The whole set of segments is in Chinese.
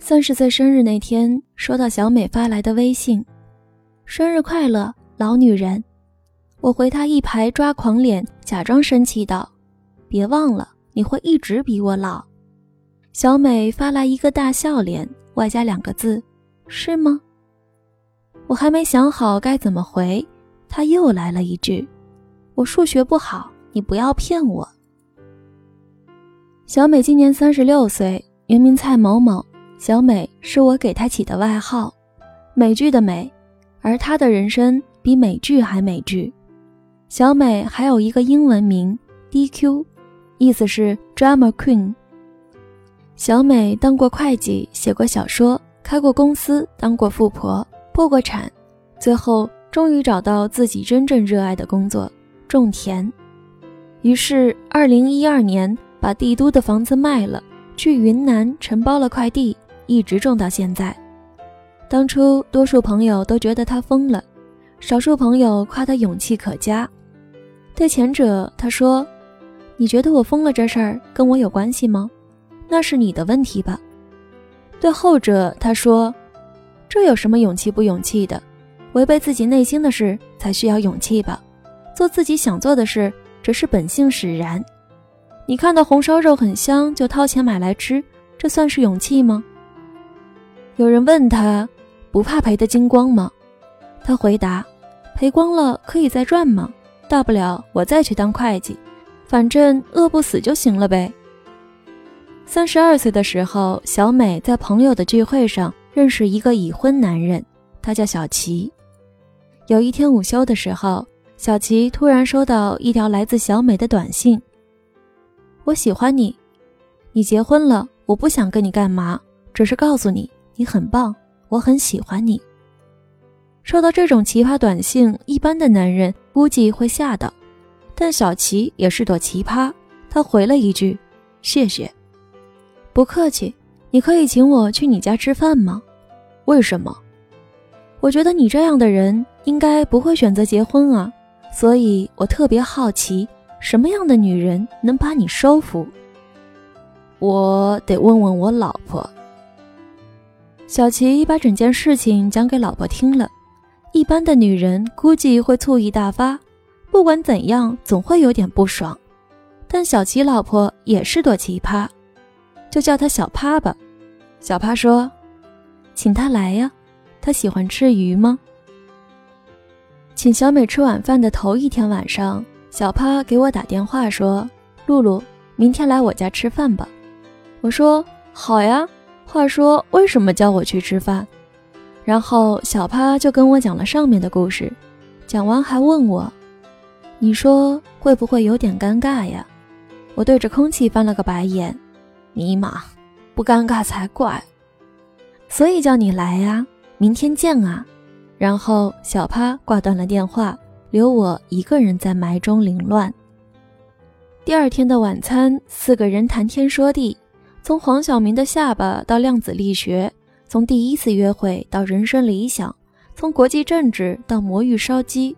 三十岁生日那天，收到小美发来的微信：“生日快乐，老女人。”我回她一排抓狂脸，假装生气道：“别忘了，你会一直比我老。”小美发来一个大笑脸，外加两个字：“是吗？”我还没想好该怎么回，她又来了一句：“我数学不好，你不要骗我。”小美今年三十六岁，原名蔡某某。小美是我给她起的外号，美剧的美，而她的人生比美剧还美剧。小美还有一个英文名 DQ，意思是 Drama Queen。小美当过会计，写过小说，开过公司，当过富婆，破过产，最后终于找到自己真正热爱的工作——种田。于是，二零一二年把帝都的房子卖了，去云南承包了块地。一直种到现在。当初多数朋友都觉得他疯了，少数朋友夸他勇气可嘉。对前者，他说：“你觉得我疯了这事儿跟我有关系吗？那是你的问题吧。”对后者，他说：“这有什么勇气不勇气的？违背自己内心的事才需要勇气吧？做自己想做的事，只是本性使然。你看到红烧肉很香，就掏钱买来吃，这算是勇气吗？”有人问他，不怕赔的精光吗？他回答：赔光了可以再赚吗？大不了我再去当会计，反正饿不死就行了呗。三十二岁的时候，小美在朋友的聚会上认识一个已婚男人，他叫小齐。有一天午休的时候，小齐突然收到一条来自小美的短信：“我喜欢你，你结婚了，我不想跟你干嘛，只是告诉你。”你很棒，我很喜欢你。收到这种奇葩短信，一般的男人估计会吓到，但小齐也是朵奇葩。他回了一句：“谢谢，不客气。你可以请我去你家吃饭吗？为什么？我觉得你这样的人应该不会选择结婚啊，所以我特别好奇，什么样的女人能把你收服？我得问问我老婆。”小齐把整件事情讲给老婆听了，一般的女人估计会醋意大发，不管怎样总会有点不爽。但小齐老婆也是朵奇葩，就叫她小趴吧。小趴说：“请她来呀，她喜欢吃鱼吗？”请小美吃晚饭的头一天晚上，小趴给我打电话说：“露露，明天来我家吃饭吧。”我说：“好呀。”话说，为什么叫我去吃饭？然后小趴就跟我讲了上面的故事，讲完还问我：“你说会不会有点尴尬呀？”我对着空气翻了个白眼：“尼玛，不尴尬才怪！”所以叫你来呀，明天见啊！然后小趴挂断了电话，留我一个人在霾中凌乱。第二天的晚餐，四个人谈天说地。从黄晓明的下巴到量子力学，从第一次约会到人生理想，从国际政治到魔芋烧鸡，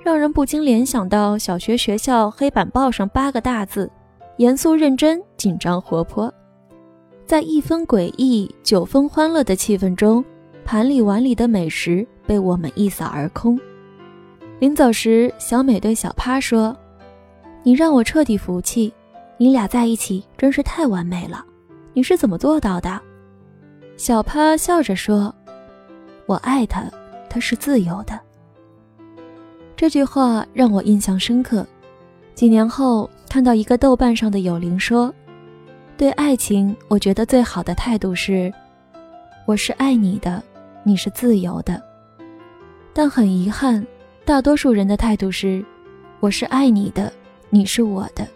让人不禁联想到小学学校黑板报上八个大字：严肃认真、紧张活泼。在一分诡异、九分欢乐的气氛中，盘里碗里的美食被我们一扫而空。临走时，小美对小趴说：“你让我彻底服气，你俩在一起真是太完美了。”你是怎么做到的？小趴笑着说：“我爱他，他是自由的。”这句话让我印象深刻。几年后，看到一个豆瓣上的友邻说：“对爱情，我觉得最好的态度是，我是爱你的，你是自由的。但很遗憾，大多数人的态度是，我是爱你的，你是我的，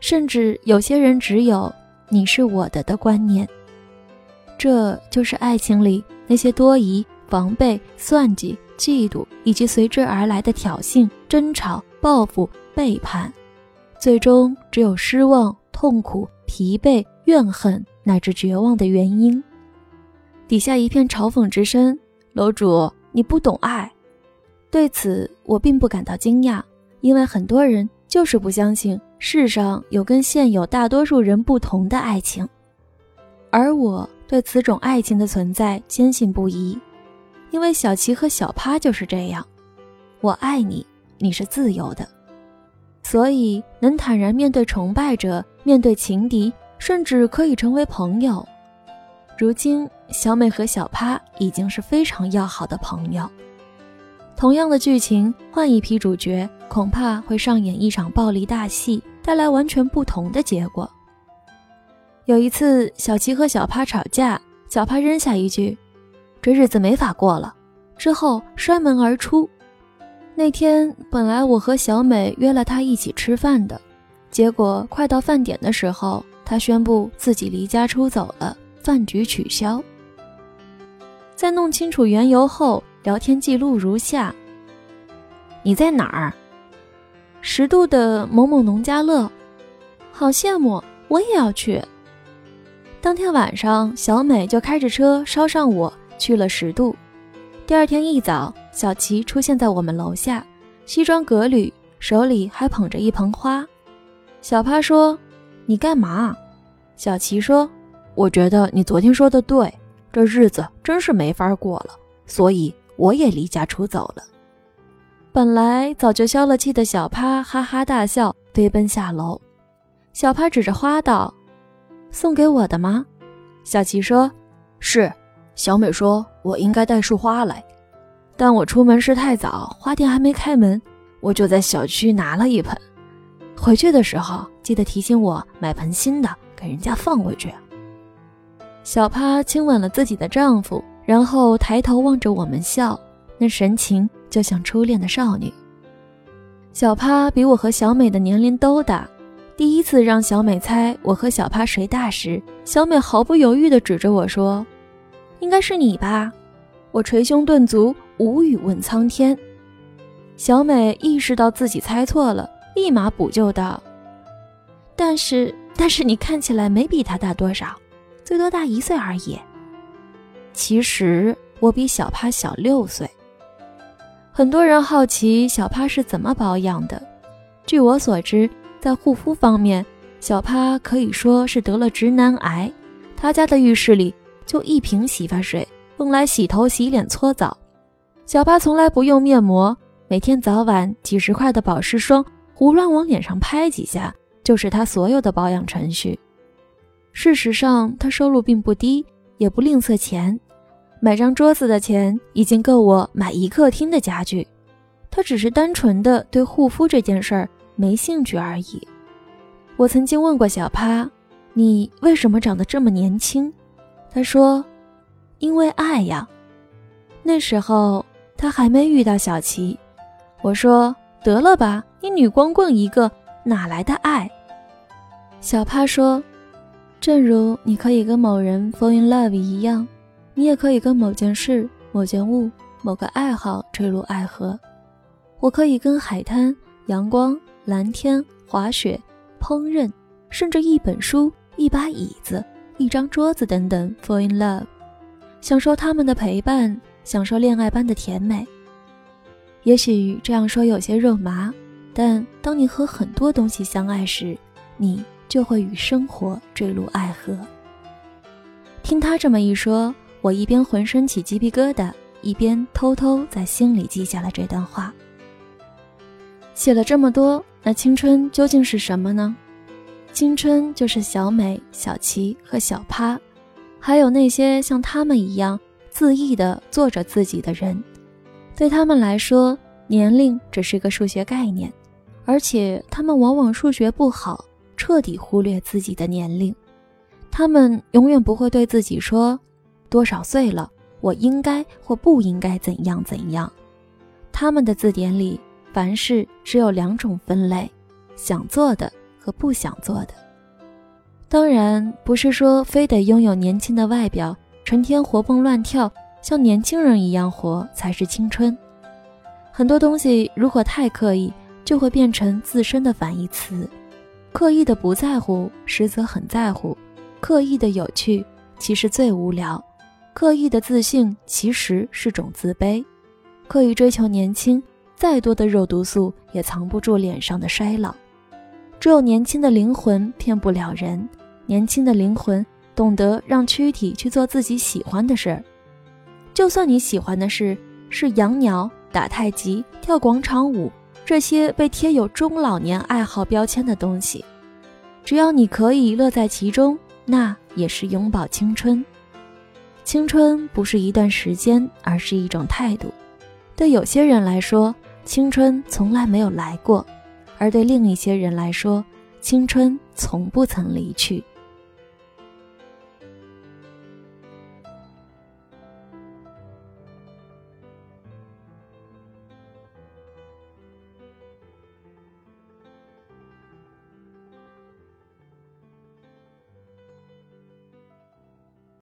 甚至有些人只有。”你是我的的观念，这就是爱情里那些多疑、防备、算计、嫉妒，以及随之而来的挑衅、争吵、报复、背叛，最终只有失望、痛苦、疲惫、怨恨乃至绝望的原因。底下一片嘲讽之声：“楼主，你不懂爱。”对此，我并不感到惊讶，因为很多人就是不相信。世上有跟现有大多数人不同的爱情，而我对此种爱情的存在坚信不疑，因为小琪和小趴就是这样。我爱你，你是自由的，所以能坦然面对崇拜者，面对情敌，甚至可以成为朋友。如今，小美和小趴已经是非常要好的朋友。同样的剧情，换一批主角，恐怕会上演一场暴力大戏，带来完全不同的结果。有一次，小琪和小帕吵架，小帕扔下一句：“这日子没法过了。”之后摔门而出。那天本来我和小美约了他一起吃饭的，结果快到饭点的时候，他宣布自己离家出走了，饭局取消。在弄清楚缘由后。聊天记录如下：你在哪儿？十渡的某某农家乐，好羡慕，我也要去。当天晚上，小美就开着车捎上我去了十渡。第二天一早，小齐出现在我们楼下，西装革履，手里还捧着一盆花。小趴说：“你干嘛？”小齐说：“我觉得你昨天说的对，这日子真是没法过了，所以。”我也离家出走了。本来早就消了气的小趴哈哈大笑，飞奔下楼。小趴指着花道：“送给我的吗？”小琪说：“是。”小美说：“我应该带束花来，但我出门时太早，花店还没开门，我就在小区拿了一盆。回去的时候记得提醒我买盆新的给人家放回去。”小趴亲吻了自己的丈夫。然后抬头望着我们笑，那神情就像初恋的少女。小趴比我和小美的年龄都大，第一次让小美猜我和小趴谁大时，小美毫不犹豫地指着我说：“应该是你吧。”我捶胸顿足，无语问苍天。小美意识到自己猜错了，立马补救道：“但是，但是你看起来没比他大多少，最多大一岁而已。”其实我比小趴小六岁。很多人好奇小趴是怎么保养的。据我所知，在护肤方面，小趴可以说是得了直男癌。他家的浴室里就一瓶洗发水，用来洗头、洗脸、搓澡。小趴从来不用面膜，每天早晚几十块的保湿霜胡乱往脸上拍几下，就是他所有的保养程序。事实上，他收入并不低，也不吝啬钱。买张桌子的钱已经够我买一客厅的家具，他只是单纯的对护肤这件事儿没兴趣而已。我曾经问过小趴：“你为什么长得这么年轻？”他说：“因为爱呀。”那时候他还没遇到小琪。我说：“得了吧，你女光棍一个，哪来的爱？”小趴说：“正如你可以跟某人 fall in love 一样。”你也可以跟某件事、某件物、某个爱好坠入爱河。我可以跟海滩、阳光、蓝天、滑雪、烹饪，甚至一本书、一把椅子、一张桌子等等 fall in love，享受他们的陪伴，享受恋爱般的甜美。也许这样说有些肉麻，但当你和很多东西相爱时，你就会与生活坠入爱河。听他这么一说。我一边浑身起鸡皮疙瘩，一边偷偷在心里记下了这段话。写了这么多，那青春究竟是什么呢？青春就是小美、小琪和小趴，还有那些像他们一样恣意的做着自己的人。对他们来说，年龄只是个数学概念，而且他们往往数学不好，彻底忽略自己的年龄。他们永远不会对自己说。多少岁了？我应该或不应该怎样怎样？他们的字典里，凡事只有两种分类：想做的和不想做的。当然，不是说非得拥有年轻的外表，成天活蹦乱跳，像年轻人一样活才是青春。很多东西如果太刻意，就会变成自身的反义词。刻意的不在乎，实则很在乎；刻意的有趣，其实最无聊。刻意的自信其实是种自卑，刻意追求年轻，再多的肉毒素也藏不住脸上的衰老。只有年轻的灵魂骗不了人，年轻的灵魂懂得让躯体去做自己喜欢的事儿。就算你喜欢的事是养鸟、打太极、跳广场舞这些被贴有中老年爱好标签的东西，只要你可以乐在其中，那也是永葆青春。青春不是一段时间，而是一种态度。对有些人来说，青春从来没有来过；而对另一些人来说，青春从不曾离去。